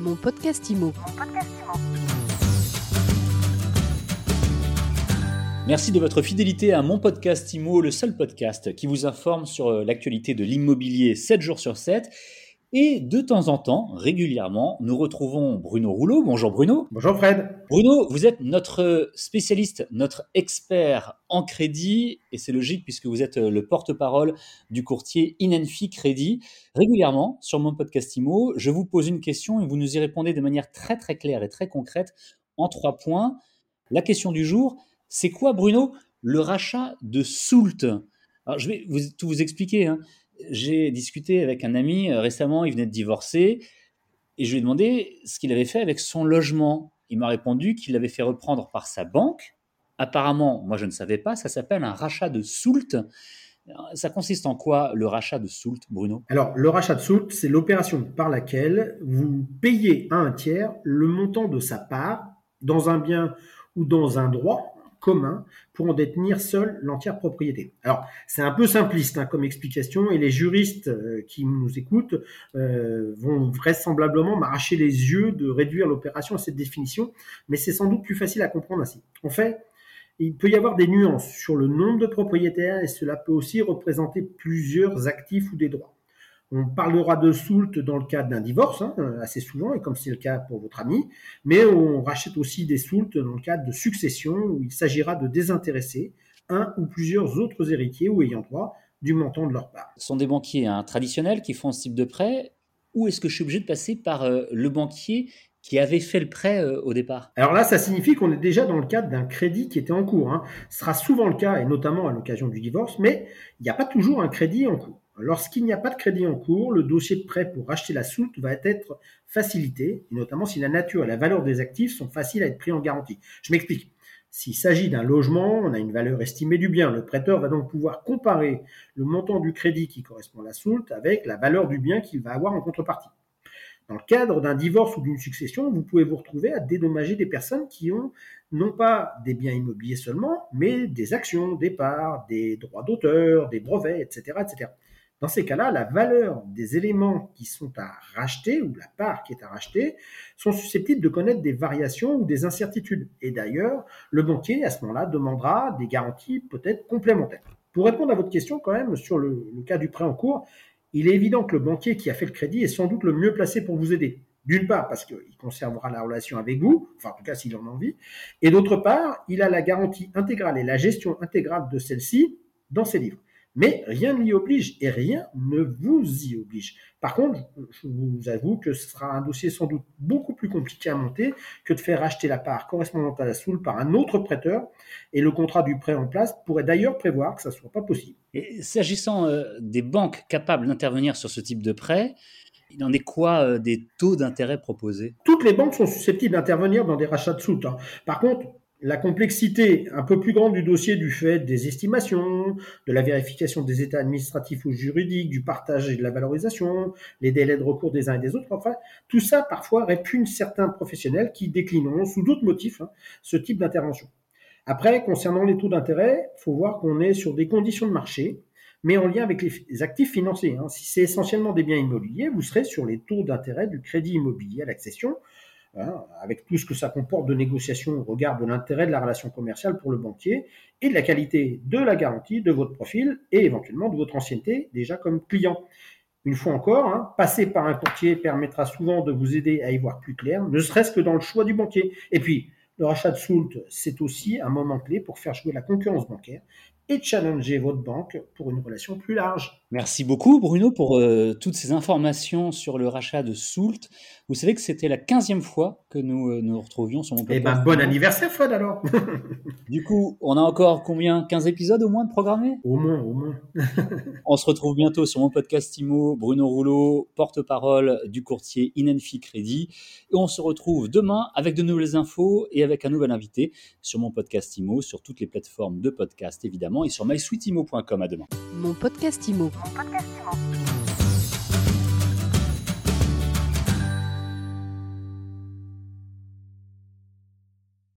Mon podcast IMO. Merci de votre fidélité à mon podcast IMO, le seul podcast qui vous informe sur euh, l'actualité de l'immobilier 7 jours sur 7. Et de temps en temps, régulièrement, nous retrouvons Bruno Rouleau. Bonjour Bruno. Bonjour Fred. Bruno, vous êtes notre spécialiste, notre expert en crédit, et c'est logique puisque vous êtes le porte-parole du courtier Inenfi Crédit. Régulièrement, sur mon podcast IMO, je vous pose une question et vous nous y répondez de manière très très claire et très concrète en trois points. La question du jour, c'est quoi Bruno le rachat de Soult? Alors je vais vous, tout vous expliquer. Hein j'ai discuté avec un ami euh, récemment, il venait de divorcer, et je lui ai demandé ce qu'il avait fait avec son logement. Il m'a répondu qu'il l'avait fait reprendre par sa banque. Apparemment, moi je ne savais pas, ça s'appelle un rachat de soult. Ça consiste en quoi le rachat de soult, Bruno? Alors, le rachat de soult, c'est l'opération par laquelle vous payez à un tiers le montant de sa part dans un bien ou dans un droit commun pour en détenir seul l'entière propriété. Alors, c'est un peu simpliste hein, comme explication et les juristes euh, qui nous écoutent euh, vont vraisemblablement m'arracher les yeux de réduire l'opération à cette définition, mais c'est sans doute plus facile à comprendre ainsi. En fait, il peut y avoir des nuances sur le nombre de propriétaires et cela peut aussi représenter plusieurs actifs ou des droits. On parlera de soult dans le cadre d'un divorce, hein, assez souvent, et comme c'est le cas pour votre ami, mais on rachète aussi des soult dans le cadre de succession, où il s'agira de désintéresser un ou plusieurs autres héritiers ou ayant droit du montant de leur part. Ce sont des banquiers hein, traditionnels qui font ce type de prêt, ou est-ce que je suis obligé de passer par euh, le banquier qui avait fait le prêt euh, au départ? Alors là, ça signifie qu'on est déjà dans le cadre d'un crédit qui était en cours. Hein. Ce sera souvent le cas, et notamment à l'occasion du divorce, mais il n'y a pas toujours un crédit en cours. Lorsqu'il n'y a pas de crédit en cours, le dossier de prêt pour racheter la soute va être facilité, notamment si la nature et la valeur des actifs sont faciles à être pris en garantie. Je m'explique. S'il s'agit d'un logement, on a une valeur estimée du bien. Le prêteur va donc pouvoir comparer le montant du crédit qui correspond à la soute avec la valeur du bien qu'il va avoir en contrepartie. Dans le cadre d'un divorce ou d'une succession, vous pouvez vous retrouver à dédommager des personnes qui ont non pas des biens immobiliers seulement, mais des actions, des parts, des droits d'auteur, des brevets, etc., etc. Dans ces cas-là, la valeur des éléments qui sont à racheter ou la part qui est à racheter sont susceptibles de connaître des variations ou des incertitudes. Et d'ailleurs, le banquier, à ce moment-là, demandera des garanties peut-être complémentaires. Pour répondre à votre question, quand même, sur le, cas du prêt en cours, il est évident que le banquier qui a fait le crédit est sans doute le mieux placé pour vous aider. D'une part, parce qu'il conservera la relation avec vous, enfin en tout cas s'il en a envie, et d'autre part, il a la garantie intégrale et la gestion intégrale de celle-ci dans ses livres. Mais rien ne l'y oblige et rien ne vous y oblige. Par contre, je vous avoue que ce sera un dossier sans doute beaucoup plus compliqué à monter que de faire acheter la part correspondante à la soule par un autre prêteur et le contrat du prêt en place pourrait d'ailleurs prévoir que ça ne soit pas possible. Et s'agissant euh, des banques capables d'intervenir sur ce type de prêt, il en est quoi euh, des taux d'intérêt proposés? Toutes les banques sont susceptibles d'intervenir dans des rachats de soutes. Hein. Par contre, la complexité un peu plus grande du dossier du fait des estimations, de la vérification des états administratifs ou juridiques, du partage et de la valorisation, les délais de recours des uns et des autres, enfin, tout ça parfois répugne certains professionnels qui déclineront sous d'autres motifs hein, ce type d'intervention. Après, concernant les taux d'intérêt, faut voir qu'on est sur des conditions de marché, mais en lien avec les actifs financiers. Hein. Si c'est essentiellement des biens immobiliers, vous serez sur les taux d'intérêt du crédit immobilier à l'accession, Hein, avec tout ce que ça comporte de négociation au regard de l'intérêt de la relation commerciale pour le banquier et de la qualité de la garantie de votre profil et éventuellement de votre ancienneté déjà comme client. Une fois encore, hein, passer par un courtier permettra souvent de vous aider à y voir plus clair, ne serait-ce que dans le choix du banquier. Et puis, le rachat de Soult, c'est aussi un moment clé pour faire jouer la concurrence bancaire et challenger votre banque pour une relation plus large. Merci beaucoup Bruno pour euh, toutes ces informations sur le rachat de Soult. Vous savez que c'était la 15e fois que nous euh, nous retrouvions sur mon podcast. Eh ben bon anniversaire Fred alors Du coup, on a encore combien? 15 épisodes au moins de programmés? Au moins, au moins. on se retrouve bientôt sur mon podcast IMO, Bruno Rouleau, porte-parole du courtier Inenfi Crédit. Et on se retrouve demain avec de nouvelles infos et avec un nouvel invité sur mon podcast IMO, sur toutes les plateformes de podcast évidemment et sur mysweetimo.com. À demain. Mon podcast IMO. Mon podcast IMO.